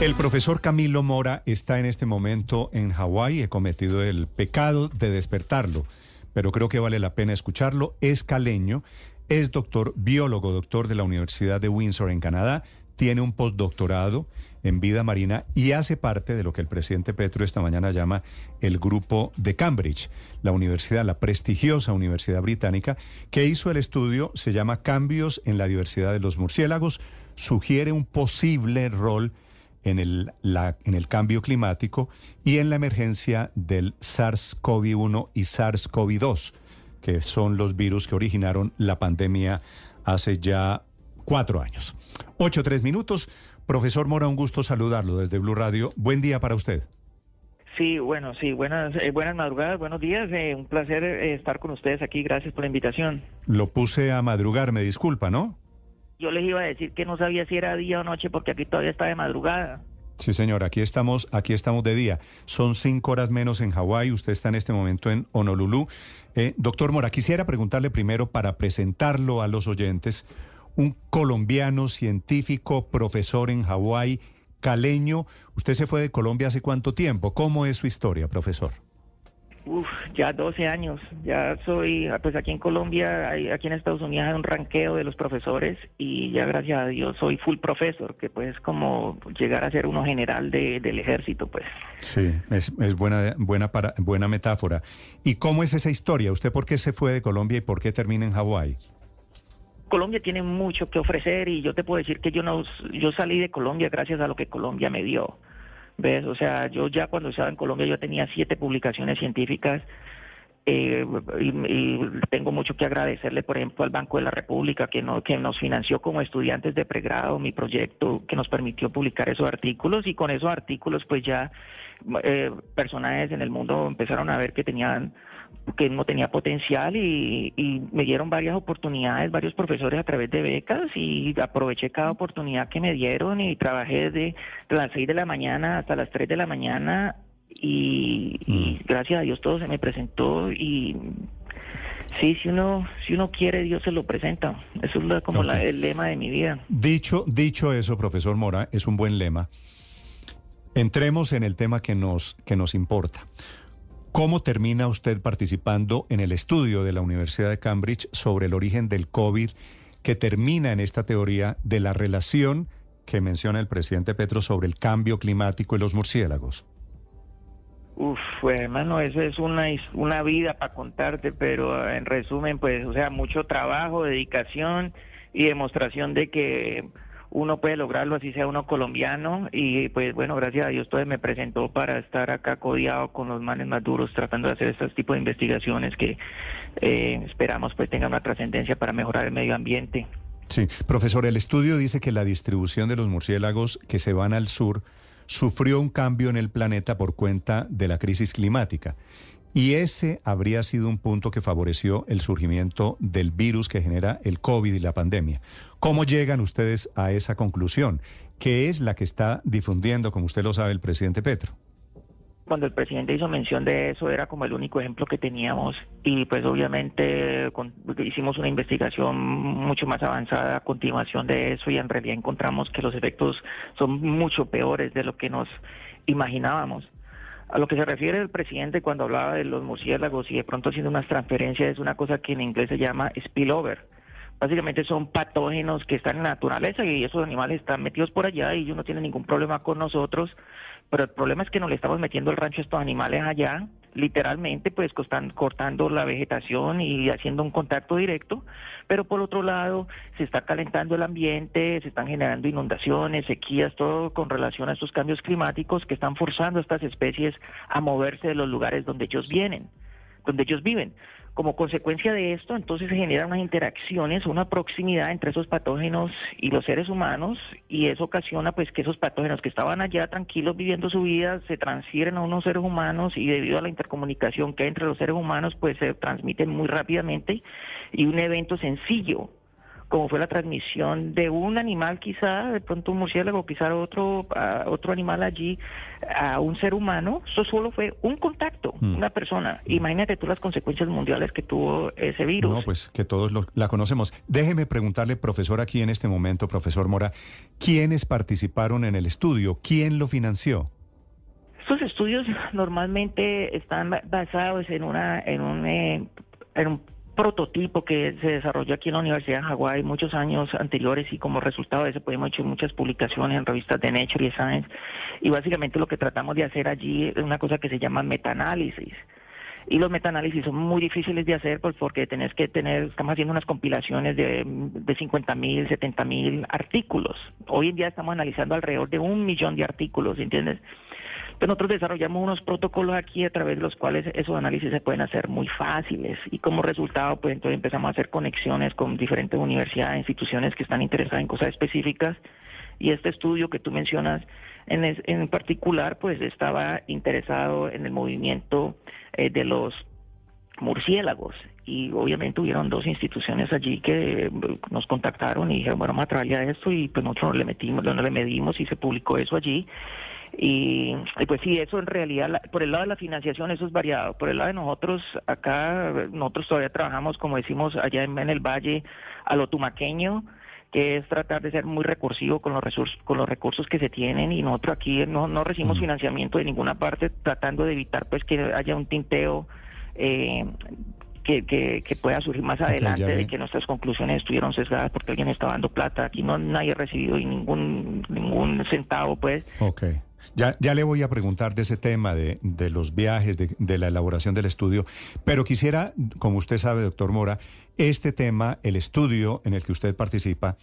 El profesor Camilo Mora está en este momento en Hawái. He cometido el pecado de despertarlo, pero creo que vale la pena escucharlo. Es caleño, es doctor biólogo, doctor de la Universidad de Windsor en Canadá. Tiene un postdoctorado en vida marina y hace parte de lo que el presidente Petro esta mañana llama el grupo de Cambridge, la universidad, la prestigiosa universidad británica, que hizo el estudio, se llama Cambios en la diversidad de los murciélagos, sugiere un posible rol en el, en el cambio climático y en la emergencia del SARS-CoV-1 y SARS-CoV-2, que son los virus que originaron la pandemia hace ya cuatro años. Ocho, tres minutos. Profesor Mora, un gusto saludarlo desde Blue Radio. Buen día para usted. Sí, bueno, sí, buenas, eh, buenas madrugadas, buenos días. Eh, un placer eh, estar con ustedes aquí. Gracias por la invitación. Lo puse a madrugar, me disculpa, ¿no? Yo les iba a decir que no sabía si era día o noche porque aquí todavía está de madrugada. Sí, señor, aquí estamos, aquí estamos de día. Son cinco horas menos en Hawái, usted está en este momento en Honolulu. Eh, doctor Mora, quisiera preguntarle primero para presentarlo a los oyentes, un colombiano científico, profesor en Hawái, caleño. Usted se fue de Colombia hace cuánto tiempo. ¿Cómo es su historia, profesor? Uf, ya 12 años. Ya soy, pues aquí en Colombia, aquí en Estados Unidos hay un ranqueo de los profesores y ya gracias a Dios soy full profesor, que pues como llegar a ser uno general del ejército, pues. Sí, es, es buena, buena, para, buena metáfora. ¿Y cómo es esa historia? ¿Usted por qué se fue de Colombia y por qué termina en Hawái? Colombia tiene mucho que ofrecer y yo te puedo decir que yo no, yo salí de Colombia gracias a lo que Colombia me dio. ¿Ves? O sea, yo ya cuando estaba en Colombia yo tenía siete publicaciones científicas eh, y, tengo mucho que agradecerle, por ejemplo, al Banco de la República que, no, que nos financió como estudiantes de pregrado mi proyecto, que nos permitió publicar esos artículos y con esos artículos pues ya eh, personajes en el mundo empezaron a ver que tenían que no tenía potencial y, me dieron varias oportunidades, varios profesores a través de becas y aproveché cada oportunidad que me dieron y trabajé desde las 6 de la mañana hasta las 3 de la mañana y, mm. gracias a Dios todo se me presentó y sí, si uno si uno quiere Dios se lo presenta. Eso es como el lema de mi vida. Dicho dicho eso, profesor Mora, es un buen lema. Entremos en el tema que nos que nos importa. ¿Cómo termina usted participando en el estudio de la Universidad de Cambridge sobre el origen del COVID que termina en esta teoría de la relación que menciona el presidente Petro sobre el cambio climático y los murciélagos? Uf, pues hermano, eso es una, una vida para contarte, pero en resumen, pues, o sea, mucho trabajo, dedicación y demostración de que uno puede lograrlo así sea uno colombiano y pues bueno, gracias a Dios todo me presentó para estar acá codiado con los manes más duros tratando de hacer este tipo de investigaciones que eh, esperamos pues tengan una trascendencia para mejorar el medio ambiente. Sí, profesor, el estudio dice que la distribución de los murciélagos que se van al sur sufrió un cambio en el planeta por cuenta de la crisis climática. Y ese habría sido un punto que favoreció el surgimiento del virus que genera el COVID y la pandemia. ¿Cómo llegan ustedes a esa conclusión? ¿Qué es la que está difundiendo, como usted lo sabe, el presidente Petro? Cuando el presidente hizo mención de eso era como el único ejemplo que teníamos y pues obviamente hicimos una investigación mucho más avanzada a continuación de eso y en realidad encontramos que los efectos son mucho peores de lo que nos imaginábamos. A lo que se refiere el presidente cuando hablaba de los murciélagos y de pronto haciendo unas transferencias es una cosa que en inglés se llama spillover. Básicamente son patógenos que están en naturaleza y esos animales están metidos por allá y ellos no tienen ningún problema con nosotros, pero el problema es que no le estamos metiendo el rancho a estos animales allá literalmente pues cortando la vegetación y haciendo un contacto directo, pero por otro lado se está calentando el ambiente, se están generando inundaciones, sequías, todo con relación a estos cambios climáticos que están forzando a estas especies a moverse de los lugares donde ellos vienen, donde ellos viven. Como consecuencia de esto, entonces se generan unas interacciones, una proximidad entre esos patógenos y los seres humanos, y eso ocasiona pues que esos patógenos que estaban allá tranquilos viviendo su vida se transfieren a unos seres humanos y debido a la intercomunicación que hay entre los seres humanos pues se transmiten muy rápidamente y un evento sencillo como fue la transmisión de un animal quizá, de pronto un murciélago, quizá otro, otro animal allí, a un ser humano, eso solo fue un contacto, mm. una persona. Mm. Imagínate tú las consecuencias mundiales que tuvo ese virus. No, pues que todos la conocemos. Déjeme preguntarle, profesor, aquí en este momento, profesor Mora, ¿quiénes participaron en el estudio? ¿Quién lo financió? Estos estudios normalmente están basados en una en un, eh, en un prototipo que se desarrolló aquí en la Universidad de Hawái muchos años anteriores y como resultado de eso podemos hecho muchas publicaciones en revistas de Nature y Science y básicamente lo que tratamos de hacer allí es una cosa que se llama metaanálisis y los metaanálisis son muy difíciles de hacer pues porque tenés que tener, estamos haciendo unas compilaciones de, de 50 mil, 70 mil artículos. Hoy en día estamos analizando alrededor de un millón de artículos, ¿entiendes? Pues nosotros desarrollamos unos protocolos aquí a través de los cuales esos análisis se pueden hacer muy fáciles. Y como resultado pues entonces empezamos a hacer conexiones con diferentes universidades, instituciones que están interesadas en cosas específicas. Y este estudio que tú mencionas en, en particular pues estaba interesado en el movimiento eh, de los murciélagos. Y obviamente hubieron dos instituciones allí que eh, nos contactaron y dijeron bueno vamos a trabajar esto y pues nosotros le metimos, le medimos y se publicó eso allí y, pues sí, eso en realidad, por el lado de la financiación, eso es variado. Por el lado de nosotros, acá, nosotros todavía trabajamos, como decimos allá en, el Valle, a lo tumaqueño, que es tratar de ser muy recursivo con los recursos, con los recursos que se tienen y nosotros aquí no, no recibimos financiamiento de ninguna parte, tratando de evitar pues que haya un tinteo eh, que, que, pueda surgir más adelante de que nuestras conclusiones estuvieron sesgadas porque alguien estaba dando plata. Aquí no nadie ha recibido ningún ningún centavo, pues. Okay. Ya, ya le voy a preguntar de ese tema, de, los viajes, de, la elaboración del estudio, pero quisiera, como usted sabe, doctor Mora, este tema, el estudio en el que usted participa,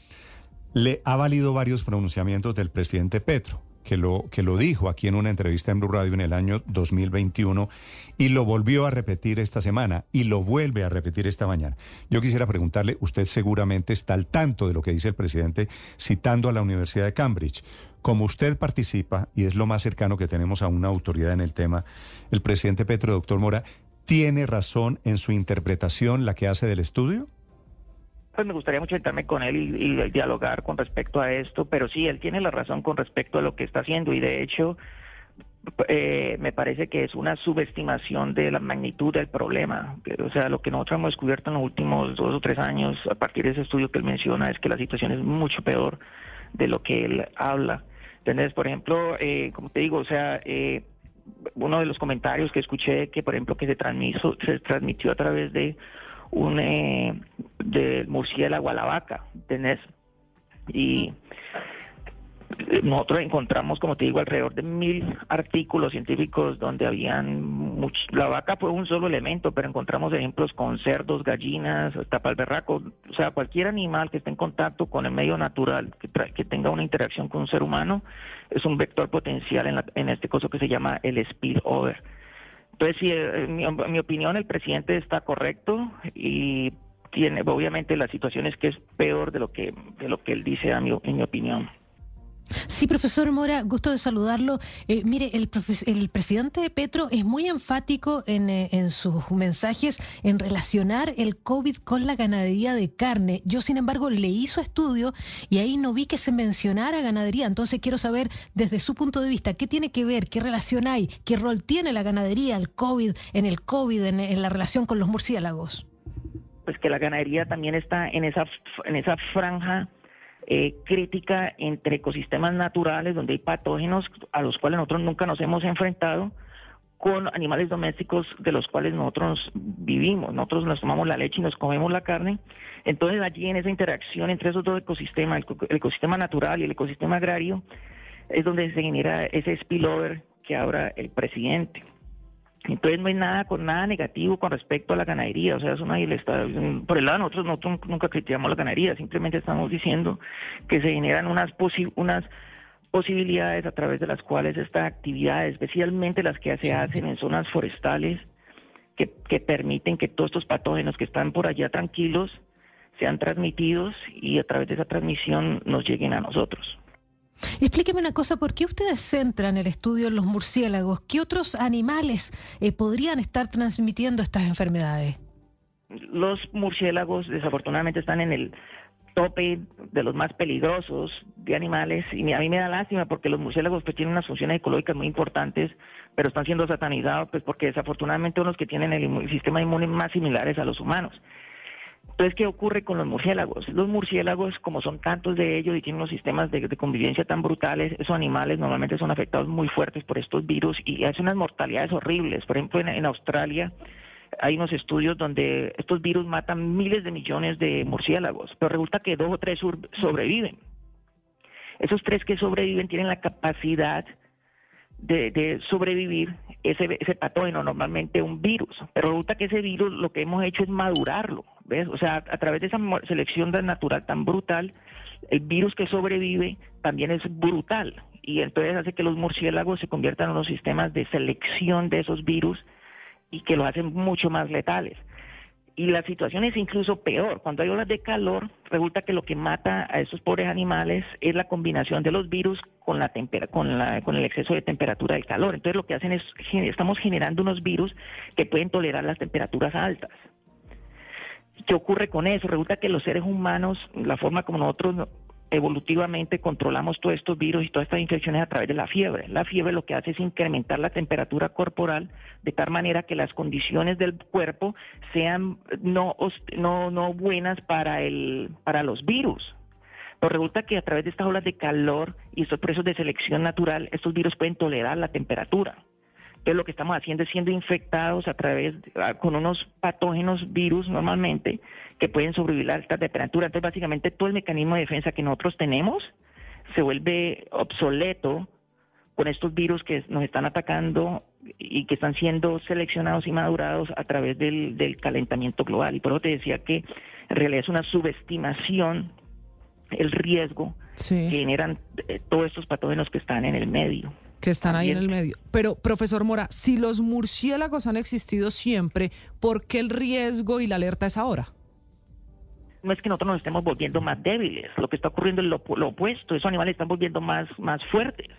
le ha valido varios pronunciamientos del presidente Petro que lo, que lo dijo aquí en una entrevista en Blue Radio en el año 2021 y lo volvió a repetir esta semana y lo vuelve a repetir esta mañana. Yo quisiera preguntarle, usted seguramente está al tanto de lo que dice el presidente citando a la Universidad de Cambridge. Como usted participa, y es lo más cercano que tenemos a una autoridad en el tema, el presidente Petro, doctor Mora, ¿tiene razón en su interpretación la que hace del estudio? Pues me gustaría mucho sentarme con él y, dialogar con respecto a esto, pero sí, él tiene la razón con respecto a lo que está haciendo y de hecho eh, me parece que es una subestimación de la magnitud del problema. O sea, lo que nosotros hemos descubierto en los últimos dos o tres años a partir de ese estudio que él menciona es que la situación es mucho peor de lo que él habla. Entonces, por ejemplo, eh, como te digo, o sea, eh, uno de los comentarios que escuché que, por ejemplo, que se transmitió, se transmitió a través de un eh, del murciélago a la vaca, ¿tenés? Y nosotros encontramos, como te digo, alrededor de mil artículos científicos donde habían la vaca fue un solo elemento, pero encontramos ejemplos con cerdos, gallinas, tapalberracos, o sea, cualquier animal que esté en contacto con el medio natural, que, que tenga una interacción con un ser humano, es un vector potencial en, en este caso que se llama el spillover. Entonces, sí, eh, en mi, opinión, el presidente está correcto y tiene, obviamente, la situación es que es peor de lo que, de lo que él dice, a en mi opinión. Sí, profesor Mora, gusto de saludarlo. Eh, mire, el, el presidente Petro es muy enfático en, eh, en, sus mensajes en relacionar el COVID con la ganadería de carne. Yo, sin embargo, leí su estudio y ahí no vi que se mencionara ganadería. Entonces, quiero saber, desde su punto de vista, qué tiene que ver, qué relación hay, qué rol tiene la ganadería, el COVID, en el COVID, en la relación con los murciélagos. Pues que la ganadería también está en esa, en esa franja eh, crítica entre ecosistemas naturales donde hay patógenos a los cuales nosotros nunca nos hemos enfrentado con animales domésticos de los cuales nosotros vivimos. Nosotros nos tomamos la leche y nos comemos la carne. Entonces allí en esa interacción entre esos dos ecosistemas, el, ecosistema natural y el ecosistema agrario, es donde se genera ese spillover que habla el presidente. Entonces no hay nada con nada negativo con respecto a la ganadería, o sea, eso nadie le está por el lado nosotros, nosotros nunca criticamos la ganadería, simplemente estamos diciendo que se generan unas unas posibilidades a través de las cuales esta actividad, especialmente las que se hacen en zonas forestales, que, que permiten que todos estos patógenos que están por allá tranquilos sean transmitidos y a través de esa transmisión nos lleguen a nosotros. Explíqueme una cosa, ¿por qué ustedes centran el estudio en los murciélagos? ¿Qué otros animales eh, podrían estar transmitiendo estas enfermedades? Los murciélagos desafortunadamente están en el tope de los más peligrosos de animales y a mí me da lástima porque los murciélagos pues tienen unas funciones ecológicas muy importantes, pero están siendo satanizados pues porque desafortunadamente son los que tienen el, sistema inmune más similares a los humanos. Entonces, ¿qué ocurre con los murciélagos? Los murciélagos, como son tantos de ellos y tienen unos sistemas de, convivencia tan brutales, esos animales normalmente son afectados muy fuertes por estos virus y hacen unas mortalidades horribles. Por ejemplo, en Australia hay unos estudios donde estos virus matan miles de millones de murciélagos, pero resulta que dos o tres sobreviven. Esos tres que sobreviven tienen la capacidad de, sobrevivir ese, patógeno, normalmente un virus. Pero resulta que ese virus lo que hemos hecho es madurarlo, ¿ves? O sea, a través de esa selección natural tan brutal, el virus que sobrevive también es brutal. Y entonces hace que los murciélagos se conviertan en unos sistemas de selección de esos virus y que lo hacen mucho más letales. Y la situación es incluso peor. Cuando hay olas de calor, resulta que lo que mata a esos pobres animales es la combinación de los virus con, la con, la, con el exceso de temperatura del calor. Entonces lo que hacen es, estamos generando unos virus que pueden tolerar las temperaturas altas. ¿Qué ocurre con eso? Resulta que los seres humanos, la forma como nosotros evolutivamente controlamos todos estos virus y todas estas infecciones a través de la fiebre. La fiebre lo que hace es incrementar la temperatura corporal de tal manera que las condiciones del cuerpo sean no, no, no buenas para, el, para los virus. Pero resulta que a través de estas olas de calor y estos procesos de selección natural, estos virus pueden tolerar la temperatura. Entonces lo que estamos haciendo es siendo infectados a través, con unos patógenos virus normalmente, que pueden sobrevivir a alta temperatura. Entonces básicamente todo el mecanismo de defensa que nosotros tenemos se vuelve obsoleto con estos virus que nos están atacando y que están siendo seleccionados y madurados a través del, calentamiento global. Y por eso te decía que en realidad es una subestimación el riesgo que generan eh, todos estos patógenos que están en el medio que están ahí en el medio. Pero, profesor Mora, si los murciélagos han existido siempre, ¿por qué el riesgo y la alerta es ahora? No es que nosotros nos estemos volviendo más débiles, lo que está ocurriendo es lo, opuesto, esos animales están volviendo más, más fuertes.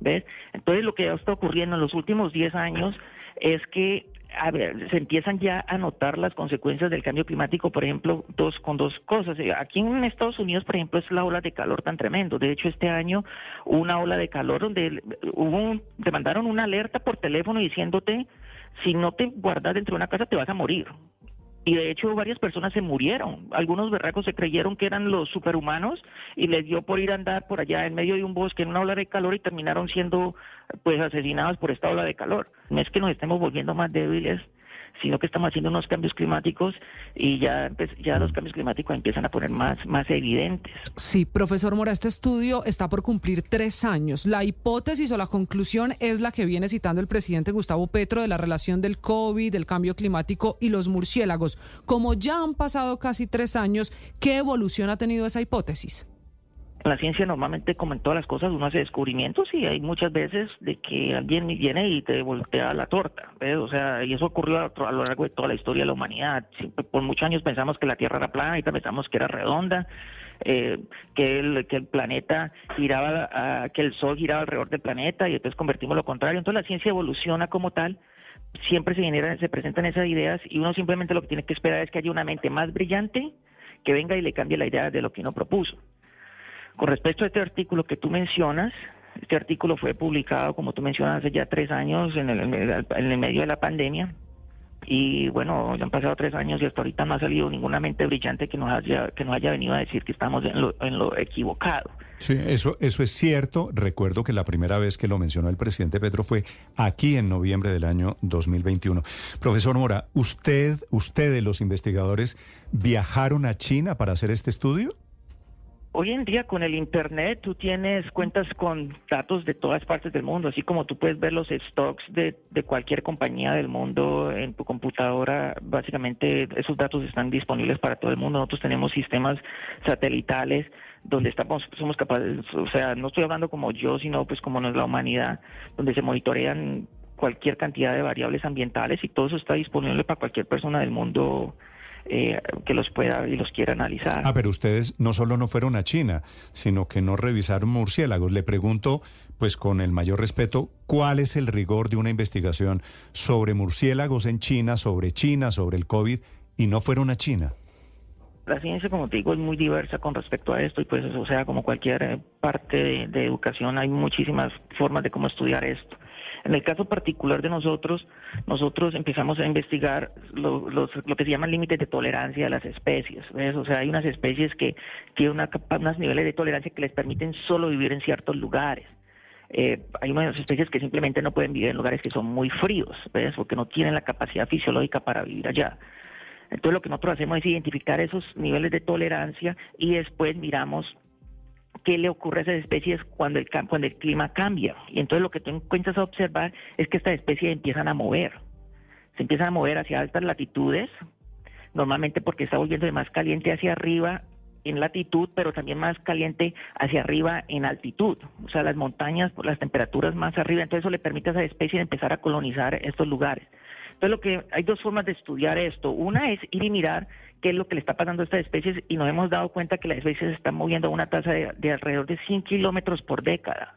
¿Ves? Entonces lo que está ocurriendo en los últimos 10 años es que a ver, se empiezan ya a notar las consecuencias del cambio climático, por ejemplo, dos, con dos cosas. Eh, aquí en Estados Unidos, por ejemplo, es la ola de calor tan tremendo. De hecho, este año hubo una ola de calor donde hubo te mandaron una alerta por teléfono diciéndote, si no te guardas dentro de una casa te vas a morir. Y de hecho varias personas se murieron. Algunos berracos se creyeron que eran los superhumanos y les dio por ir a andar por allá en medio de un bosque en una ola de calor y terminaron siendo pues asesinados por esta ola de calor. No es que nos estemos volviendo más débiles, sino que estamos haciendo unos cambios climáticos y ya, pues, ya los cambios climáticos empiezan a poner más, más evidentes. Sí, profesor Mora, este estudio está por cumplir tres años. La hipótesis o la conclusión es la que viene citando el presidente Gustavo Petro de la relación del COVID, del cambio climático y los murciélagos. Como ya han pasado casi tres años, ¿qué evolución ha tenido esa hipótesis? La ciencia normalmente, como en todas las cosas, uno hace descubrimientos y hay muchas veces de que alguien viene y te voltea la torta. O sea, y eso ocurrió a, lo largo de toda la historia de la humanidad. por muchos años pensamos que la Tierra era plana, y pensamos que era redonda, eh, que, el, planeta giraba, que el Sol giraba alrededor del planeta y entonces convertimos lo contrario. Entonces la ciencia evoluciona como tal siempre se generan, se presentan esas ideas y uno simplemente lo que tiene que esperar es que haya una mente más brillante que venga y le cambie la idea de lo que uno propuso. Con respecto a este artículo que tú mencionas, este artículo fue publicado, como tú mencionas, hace ya tres años en el, medio de la pandemia. Y bueno, ya han pasado tres años y hasta ahorita no ha salido ninguna mente brillante que nos haya, que nos haya venido a decir que estamos en lo, en lo equivocado. Sí, eso, eso es cierto. Recuerdo que la primera vez que lo mencionó el presidente Petro fue aquí en noviembre del año 2021. Profesor Mora, ¿usted, ustedes, los investigadores, viajaron a China para hacer este estudio? Hoy en día con el Internet tú tienes cuentas con datos de todas partes del mundo, así como tú puedes ver los stocks de, cualquier compañía del mundo en tu computadora, básicamente esos datos están disponibles para todo el mundo. Nosotros tenemos sistemas satelitales donde estamos, somos capaces, o sea, no estoy hablando como yo, sino pues como la humanidad, donde se monitorean cualquier cantidad de variables ambientales y todo eso está disponible para cualquier persona del mundo eh, que los pueda y los quiera analizar. Ah, pero ustedes no solo no fueron a China, sino que no revisaron murciélagos. Le pregunto, pues con el mayor respeto, ¿cuál es el rigor de una investigación sobre murciélagos en China, sobre China, sobre el COVID, y no fueron a China? La ciencia, como te digo, es muy diversa con respecto a esto y pues, o sea, como cualquier eh, parte de, educación, hay muchísimas formas de cómo estudiar esto. En el caso particular de nosotros, nosotros empezamos a investigar lo, que se llaman límites de tolerancia de las especies. O sea, hay unas especies que tienen una, unos niveles de tolerancia que les permiten solo vivir en ciertos lugares. Eh, hay unas especies que simplemente no pueden vivir en lugares que son muy fríos, ¿ves? porque no tienen la capacidad fisiológica para vivir allá. Entonces lo que nosotros hacemos es identificar esos niveles de tolerancia y después miramos qué le ocurre a esas especies cuando el, cuando el clima cambia. Y entonces lo que tú encuentras a observar es que estas especies empiezan a mover. Se empiezan a mover hacia altas latitudes, normalmente porque está volviendo de más caliente hacia arriba en latitud, pero también más caliente hacia arriba en altitud. O sea, las montañas, las temperaturas más arriba, entonces eso le permite a esa especie empezar a colonizar estos lugares. Entonces, lo que hay dos formas de estudiar esto. Una es ir y mirar qué es lo que le está pasando a estas especies y nos hemos dado cuenta que las especies se están moviendo a una tasa de, alrededor de 100 kilómetros por década.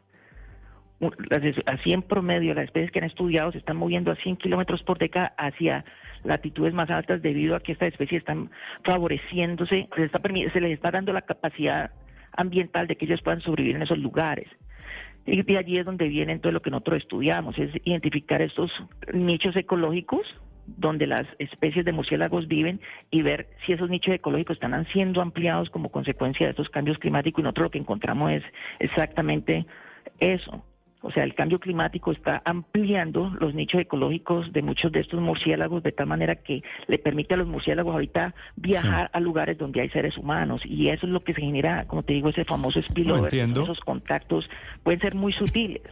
Así en promedio, las especies que han estudiado se están moviendo a 100 kilómetros por década hacia latitudes más altas debido a que estas especies están favoreciéndose, se, está, se les está dando la capacidad ambiental de que ellos puedan sobrevivir en esos lugares. Y allí es donde viene todo lo que nosotros estudiamos, es identificar estos nichos ecológicos donde las especies de murciélagos viven y ver si esos nichos ecológicos están siendo ampliados como consecuencia de estos cambios climáticos y nosotros lo que encontramos es exactamente eso. O sea, el cambio climático está ampliando los nichos ecológicos de muchos de estos murciélagos de tal manera que le permite a los murciélagos ahorita viajar a lugares donde hay seres humanos. Y eso es lo que se genera, como te digo, ese famoso spillover. esos contactos pueden ser muy sutiles.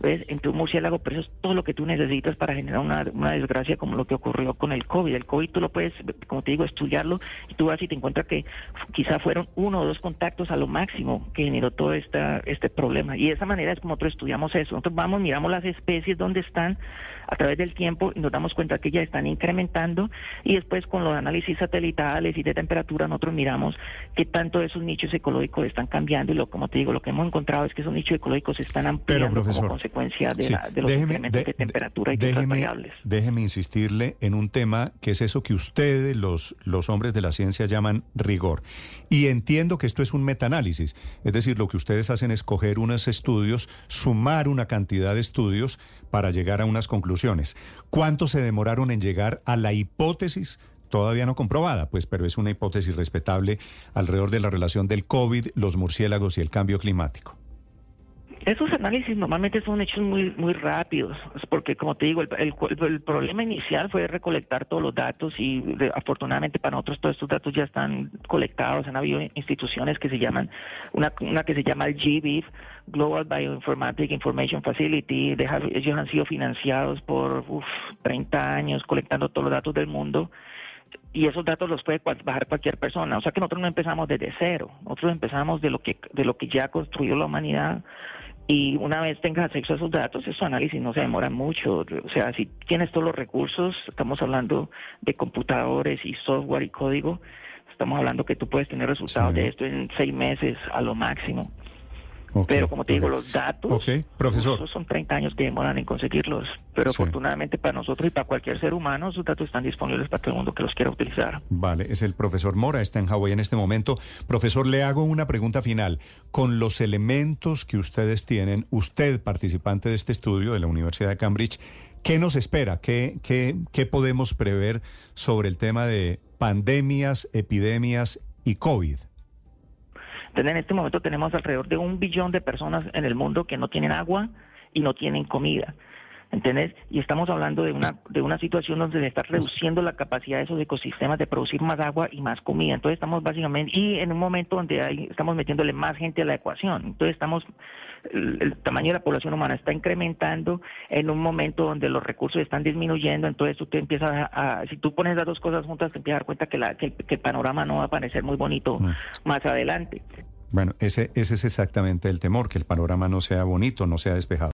¿Ves? entre un murciélago, pero eso es todo lo que tú necesitas para generar una, desgracia como lo que ocurrió con el COVID. El COVID tú lo puedes, como te digo, estudiarlo y tú vas y te encuentras que quizá fueron uno o dos contactos a lo máximo que generó todo esta, este problema. Y de esa manera es como nosotros estudiamos eso. Nosotros vamos, miramos las especies donde están a través del tiempo y nos damos cuenta que ya están incrementando y después con los análisis satelitales y de temperatura nosotros miramos qué tanto esos nichos ecológicos están cambiando y lo como te digo, lo que hemos encontrado es que esos nichos ecológicos se están ampliando como consecuencia de, los incrementos de, temperatura y de otras variables. Déjeme insistirle en un tema que es eso que ustedes, los, los hombres de la ciencia, llaman rigor. Y entiendo que esto es un metaanálisis, es decir, lo que ustedes hacen es coger unos estudios, sumar una cantidad de estudios para llegar a unas conclusiones. ¿Cuánto se demoraron en llegar a la hipótesis? Todavía no comprobada, pues, pero es una hipótesis respetable alrededor de la relación del COVID, los murciélagos y el cambio climático. Esos análisis normalmente son hechos muy muy rápidos, porque como te digo, el, problema inicial fue recolectar todos los datos y afortunadamente para nosotros todos estos datos ya están colectados. Han habido instituciones que se llaman, una, una que se llama el GBIF, Global Bioinformatic Information Facility. ellos han sido financiados por 30 años colectando todos los datos del mundo y esos datos los puede bajar cualquier persona. O sea que nosotros no empezamos desde cero, nosotros empezamos de lo que de lo que ya construyó la humanidad y una vez tengas acceso a esos datos, esos análisis no se demora mucho. O sea, si tienes todos los recursos, estamos hablando de computadores y software y código, estamos hablando que tú puedes tener resultados de esto en seis meses a lo máximo. Pero como te digo, los datos, profesor. son 30 años que demoran en conseguirlos. Pero afortunadamente para nosotros y para cualquier ser humano, esos datos están disponibles para todo el mundo que los quiera utilizar. Vale, es el profesor Mora, está en Hawái en este momento. Profesor, le hago una pregunta final. Con los elementos que ustedes tienen, usted, participante de este estudio de la Universidad de Cambridge, ¿qué nos espera? ¿Qué, qué, qué podemos prever sobre el tema de pandemias, epidemias y COVID? Entonces, en este momento tenemos alrededor de un billón de personas en el mundo que no tienen agua y no tienen comida. ¿Entendés? Y estamos hablando de una, de una situación donde se está reduciendo la capacidad de esos ecosistemas de producir más agua y más comida. Entonces estamos básicamente, y en un momento donde hay, estamos metiéndole más gente a la ecuación. Entonces estamos, el, tamaño de la población humana está incrementando en un momento donde los recursos están disminuyendo. Entonces tú te empiezas a, si tú pones las dos cosas juntas, te empiezas a dar cuenta que, la, que, el, panorama no va a parecer muy bonito mm. más adelante. Bueno, ese, ese es exactamente el temor, que el panorama no sea bonito, no sea despejado.